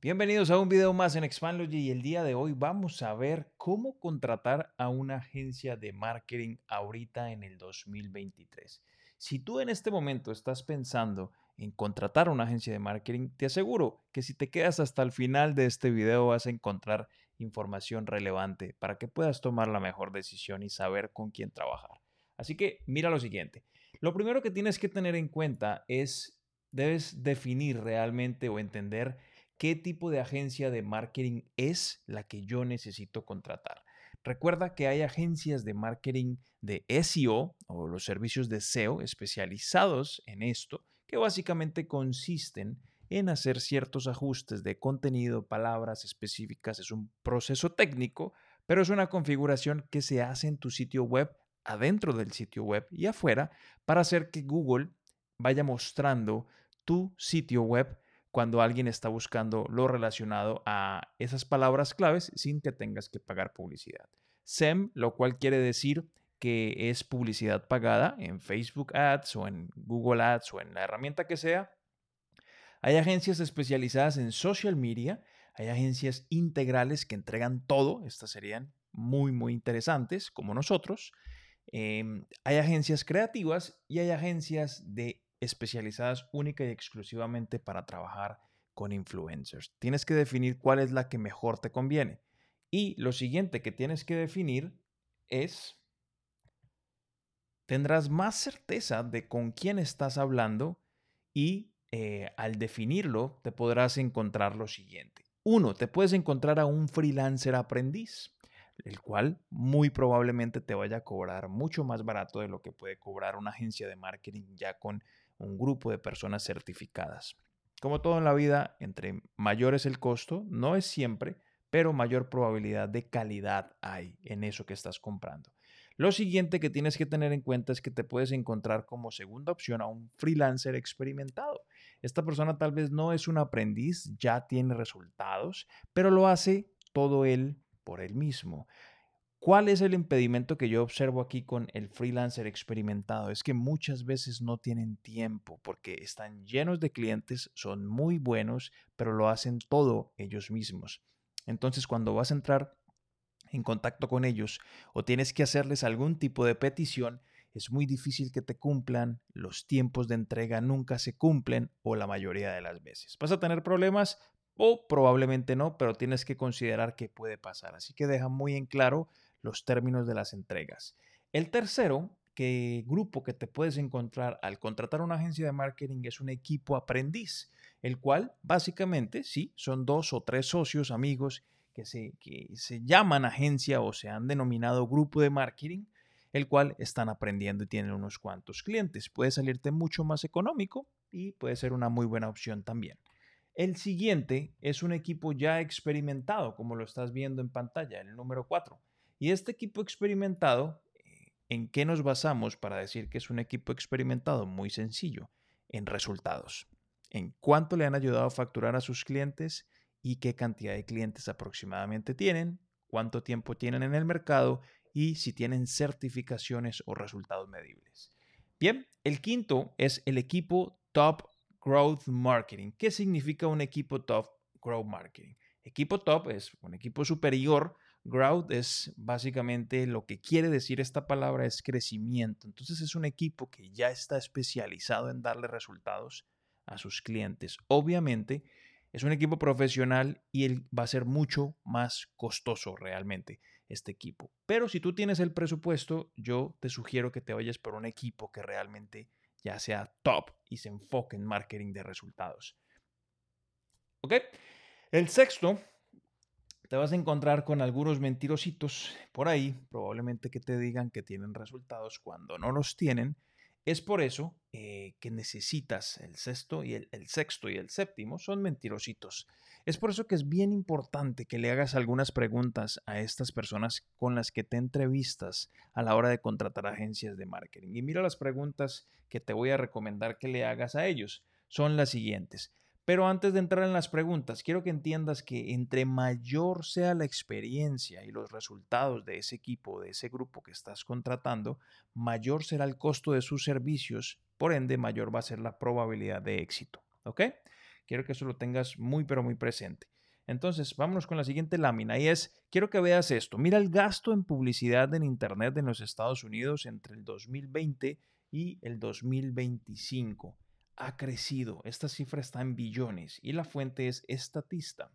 Bienvenidos a un video más en Expandlogy y el día de hoy vamos a ver cómo contratar a una agencia de marketing ahorita en el 2023. Si tú en este momento estás pensando en contratar a una agencia de marketing, te aseguro que si te quedas hasta el final de este video vas a encontrar información relevante para que puedas tomar la mejor decisión y saber con quién trabajar. Así que mira lo siguiente. Lo primero que tienes que tener en cuenta es, debes definir realmente o entender qué tipo de agencia de marketing es la que yo necesito contratar. Recuerda que hay agencias de marketing de SEO o los servicios de SEO especializados en esto, que básicamente consisten en hacer ciertos ajustes de contenido, palabras específicas. Es un proceso técnico, pero es una configuración que se hace en tu sitio web, adentro del sitio web y afuera, para hacer que Google vaya mostrando tu sitio web cuando alguien está buscando lo relacionado a esas palabras claves sin que tengas que pagar publicidad. SEM, lo cual quiere decir que es publicidad pagada en Facebook Ads o en Google Ads o en la herramienta que sea. Hay agencias especializadas en social media, hay agencias integrales que entregan todo, estas serían muy, muy interesantes como nosotros. Em, hay agencias creativas y hay agencias de especializadas única y exclusivamente para trabajar con influencers. Tienes que definir cuál es la que mejor te conviene. Y lo siguiente que tienes que definir es, tendrás más certeza de con quién estás hablando y eh, al definirlo te podrás encontrar lo siguiente. Uno, te puedes encontrar a un freelancer aprendiz, el cual muy probablemente te vaya a cobrar mucho más barato de lo que puede cobrar una agencia de marketing ya con un grupo de personas certificadas. Como todo en la vida, entre mayor es el costo, no es siempre, pero mayor probabilidad de calidad hay en eso que estás comprando. Lo siguiente que tienes que tener en cuenta es que te puedes encontrar como segunda opción a un freelancer experimentado. Esta persona tal vez no es un aprendiz, ya tiene resultados, pero lo hace todo él por él mismo. ¿Cuál es el impedimento que yo observo aquí con el freelancer experimentado? Es que muchas veces no tienen tiempo porque están llenos de clientes, son muy buenos, pero lo hacen todo ellos mismos. Entonces, cuando vas a entrar en contacto con ellos o tienes que hacerles algún tipo de petición, es muy difícil que te cumplan, los tiempos de entrega nunca se cumplen o la mayoría de las veces. ¿Vas a tener problemas? O probablemente no, pero tienes que considerar que puede pasar. Así que deja muy en claro los términos de las entregas. El tercero, que grupo que te puedes encontrar al contratar una agencia de marketing es un equipo aprendiz, el cual básicamente, sí, son dos o tres socios, amigos, que se, que se llaman agencia o se han denominado grupo de marketing, el cual están aprendiendo y tienen unos cuantos clientes. Puede salirte mucho más económico y puede ser una muy buena opción también. El siguiente es un equipo ya experimentado, como lo estás viendo en pantalla, el número 4. Y este equipo experimentado, eh, ¿en qué nos basamos para decir que es un equipo experimentado? Muy sencillo, en resultados. En cuánto le han ayudado a facturar a sus clientes y qué cantidad de clientes aproximadamente tienen, cuánto tiempo tienen en el mercado y si tienen certificaciones o resultados medibles. Bien, el quinto es el equipo Top Growth Marketing. ¿Qué significa un equipo Top Growth Marketing? Equipo top es un equipo superior Growth es básicamente lo que quiere decir esta palabra es crecimiento. Entonces es un equipo que ya está especializado en darle resultados a sus clientes. Obviamente es un equipo profesional y va a ser mucho más costoso realmente este equipo. Pero si tú tienes el presupuesto, yo te sugiero que te vayas por un equipo que realmente ya sea top y se enfoque en marketing de resultados. ¿Ok? El sexto te vas a encontrar con algunos mentirositos por ahí, probablemente que te digan que tienen resultados cuando no los tienen. Es por eso eh, que necesitas el sexto y el, el sexto y el séptimo son mentirositos. Es por eso que es bien importante que le hagas algunas preguntas a estas personas con las que te entrevistas a la hora de contratar agencias de marketing. Y mira las preguntas que te voy a recomendar que le hagas a ellos. Son las siguientes. Pero antes de entrar en las preguntas, quiero que entiendas que entre mayor sea la experiencia y los resultados de ese equipo, de ese grupo que estás contratando, mayor será el costo de sus servicios, por ende mayor va a ser la probabilidad de éxito. ¿Ok? Quiero que eso lo tengas muy, pero muy presente. Entonces, vámonos con la siguiente lámina y es, quiero que veas esto. Mira el gasto en publicidad en Internet en los Estados Unidos entre el 2020 y el 2025. Ha crecido. Esta cifra está en billones y la fuente es Estatista.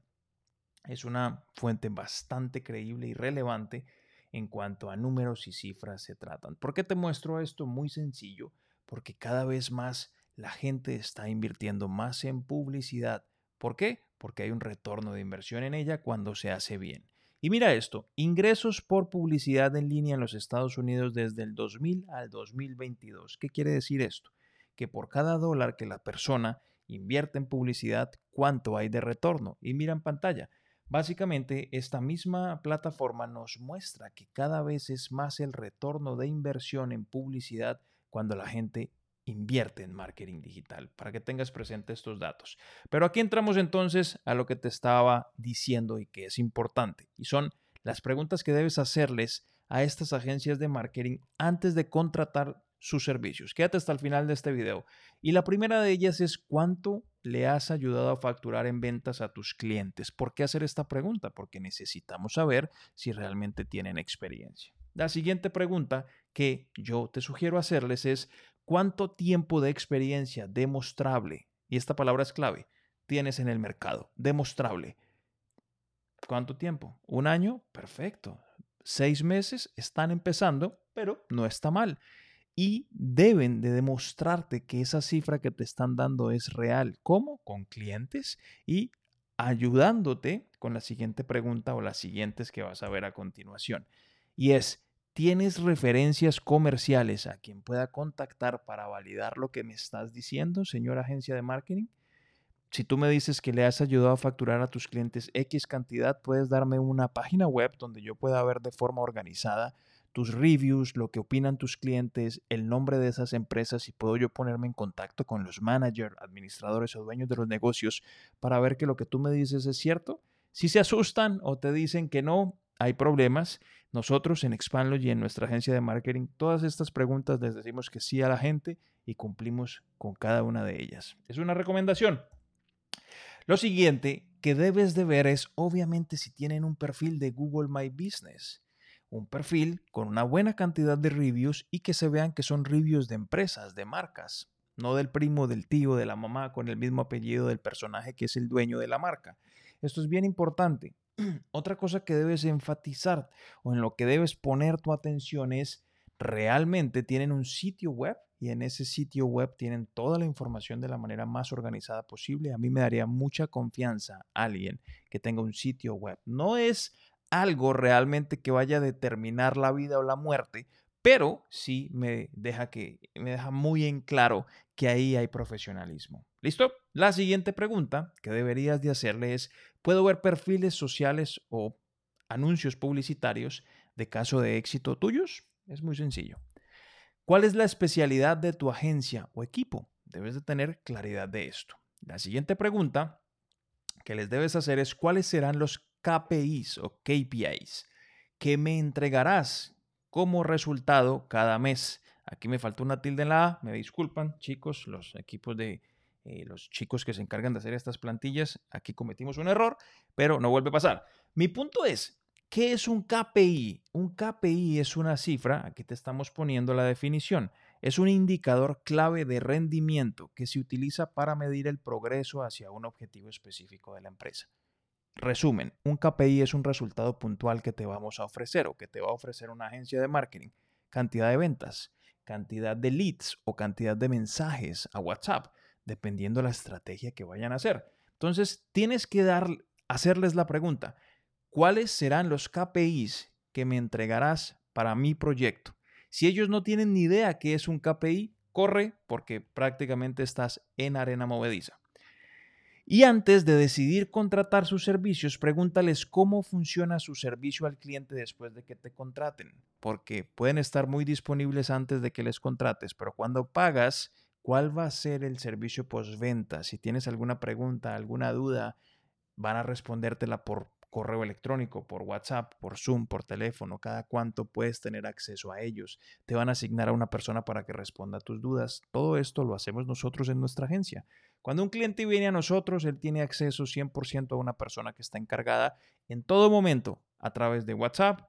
Es una fuente bastante creíble y relevante en cuanto a números y cifras se tratan. ¿Por qué te muestro esto? Muy sencillo, porque cada vez más la gente está invirtiendo más en publicidad. ¿Por qué? porque hay un retorno de inversión en ella cuando se hace bien. Y mira esto, ingresos por publicidad en línea en los Estados Unidos desde el 2000 al 2022. ¿Qué quiere decir esto? Que por cada dólar que la persona invierte en publicidad, ¿cuánto hay de retorno? Y mira en pantalla. Básicamente, esta misma plataforma nos muestra que cada vez es más el retorno de inversión en publicidad cuando la gente invierte en marketing digital, para que tengas presente estos datos. Pero aquí entramos entonces a lo que te estaba diciendo y que es importante, y son las preguntas que debes hacerles a estas agencias de marketing antes de contratar sus servicios. Quédate hasta el final de este video. Y la primera de ellas es cuánto le has ayudado a facturar en ventas a tus clientes. ¿Por qué hacer esta pregunta? Porque necesitamos saber si realmente tienen experiencia. La siguiente pregunta que yo te sugiero hacerles es ¿Cuánto tiempo de experiencia demostrable, y esta palabra es clave, tienes en el mercado? Demostrable. ¿Cuánto tiempo? ¿Un año? Perfecto. Seis meses están empezando, pero no está mal. Y deben de demostrarte que esa cifra que te están dando es real. ¿Cómo? Con clientes y ayudándote con la siguiente pregunta o las siguientes que vas a ver a continuación. Y es, ¿Tienes referencias comerciales a quien pueda contactar para validar lo que me estás diciendo, señora agencia de marketing? Si tú me dices que le has ayudado a facturar a tus clientes X cantidad, puedes darme una página web donde yo pueda ver de forma organizada tus reviews, lo que opinan tus clientes, el nombre de esas empresas y puedo yo ponerme en contacto con los managers, administradores o dueños de los negocios para ver que lo que tú me dices es cierto. Si se asustan o te dicen que no, hay problemas nosotros en Expandlo y en nuestra agencia de marketing, todas estas preguntas les decimos que sí a la gente y cumplimos con cada una de ellas. Es una recomendación. Lo siguiente que debes de ver es, obviamente, si tienen un perfil de Google My Business. Un perfil con una buena cantidad de reviews y que se vean que son reviews de empresas, de marcas, no del primo, del tío, de la mamá con el mismo apellido del personaje que es el dueño de la marca. Esto es bien importante. Otra cosa que debes enfatizar o en lo que debes poner tu atención es, realmente tienen un sitio web y en ese sitio web tienen toda la información de la manera más organizada posible. A mí me daría mucha confianza alguien que tenga un sitio web. No es algo realmente que vaya a determinar la vida o la muerte, pero sí me deja, que, me deja muy en claro que ahí hay profesionalismo. ¿Listo? La siguiente pregunta que deberías de hacerle es, ¿puedo ver perfiles sociales o anuncios publicitarios de caso de éxito tuyos? Es muy sencillo. ¿Cuál es la especialidad de tu agencia o equipo? Debes de tener claridad de esto. La siguiente pregunta que les debes hacer es, ¿cuáles serán los KPIs o KPIs que me entregarás como resultado cada mes. Aquí me faltó una tilde en la A, me disculpan chicos, los equipos de eh, los chicos que se encargan de hacer estas plantillas, aquí cometimos un error, pero no vuelve a pasar. Mi punto es, ¿qué es un KPI? Un KPI es una cifra, aquí te estamos poniendo la definición, es un indicador clave de rendimiento que se utiliza para medir el progreso hacia un objetivo específico de la empresa. Resumen, un KPI es un resultado puntual que te vamos a ofrecer o que te va a ofrecer una agencia de marketing. Cantidad de ventas, cantidad de leads o cantidad de mensajes a WhatsApp, dependiendo de la estrategia que vayan a hacer. Entonces, tienes que dar, hacerles la pregunta, ¿cuáles serán los KPIs que me entregarás para mi proyecto? Si ellos no tienen ni idea qué es un KPI, corre porque prácticamente estás en arena movediza. Y antes de decidir contratar sus servicios, pregúntales cómo funciona su servicio al cliente después de que te contraten, porque pueden estar muy disponibles antes de que les contrates, pero cuando pagas, ¿cuál va a ser el servicio postventa? Si tienes alguna pregunta, alguna duda, van a respondértela por correo electrónico, por WhatsApp, por Zoom, por teléfono, cada cuánto puedes tener acceso a ellos. Te van a asignar a una persona para que responda a tus dudas. Todo esto lo hacemos nosotros en nuestra agencia. Cuando un cliente viene a nosotros, él tiene acceso 100% a una persona que está encargada en todo momento a través de WhatsApp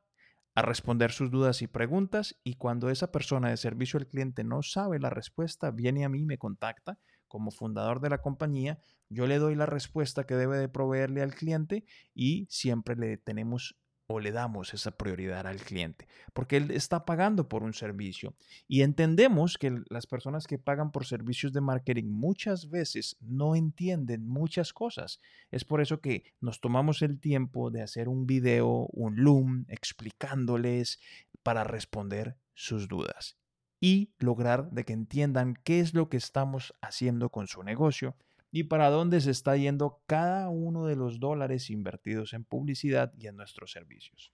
a responder sus dudas y preguntas y cuando esa persona de servicio al cliente no sabe la respuesta, viene a mí me contacta como fundador de la compañía, yo le doy la respuesta que debe de proveerle al cliente y siempre le tenemos o le damos esa prioridad al cliente, porque él está pagando por un servicio. Y entendemos que las personas que pagan por servicios de marketing muchas veces no entienden muchas cosas. Es por eso que nos tomamos el tiempo de hacer un video, un loom, explicándoles para responder sus dudas y lograr de que entiendan qué es lo que estamos haciendo con su negocio y para dónde se está yendo cada uno de los dólares invertidos en publicidad y en nuestros servicios.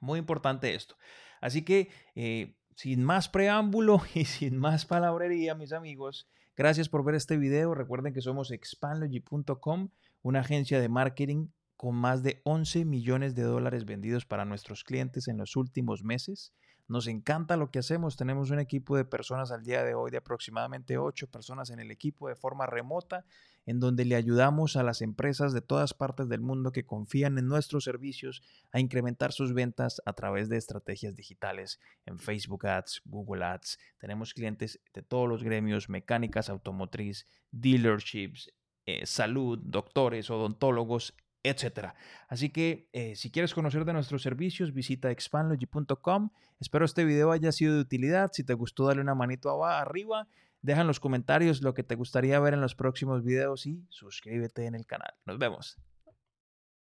Muy importante esto. Así que, eh, sin más preámbulo y sin más palabrería, mis amigos, gracias por ver este video. Recuerden que somos expandlogy.com, una agencia de marketing con más de 11 millones de dólares vendidos para nuestros clientes en los últimos meses. Nos encanta lo que hacemos. Tenemos un equipo de personas al día de hoy de aproximadamente ocho personas en el equipo de forma remota, en donde le ayudamos a las empresas de todas partes del mundo que confían en nuestros servicios a incrementar sus ventas a través de estrategias digitales en Facebook Ads, Google Ads. Tenemos clientes de todos los gremios, mecánicas, automotriz, dealerships, eh, salud, doctores, odontólogos, etcétera. Así que eh, si quieres conocer de nuestros servicios, visita expandlogy.com. Espero este video haya sido de utilidad. Si te gustó, dale una manito abajo, arriba. Deja en los comentarios lo que te gustaría ver en los próximos videos y suscríbete en el canal. Nos vemos.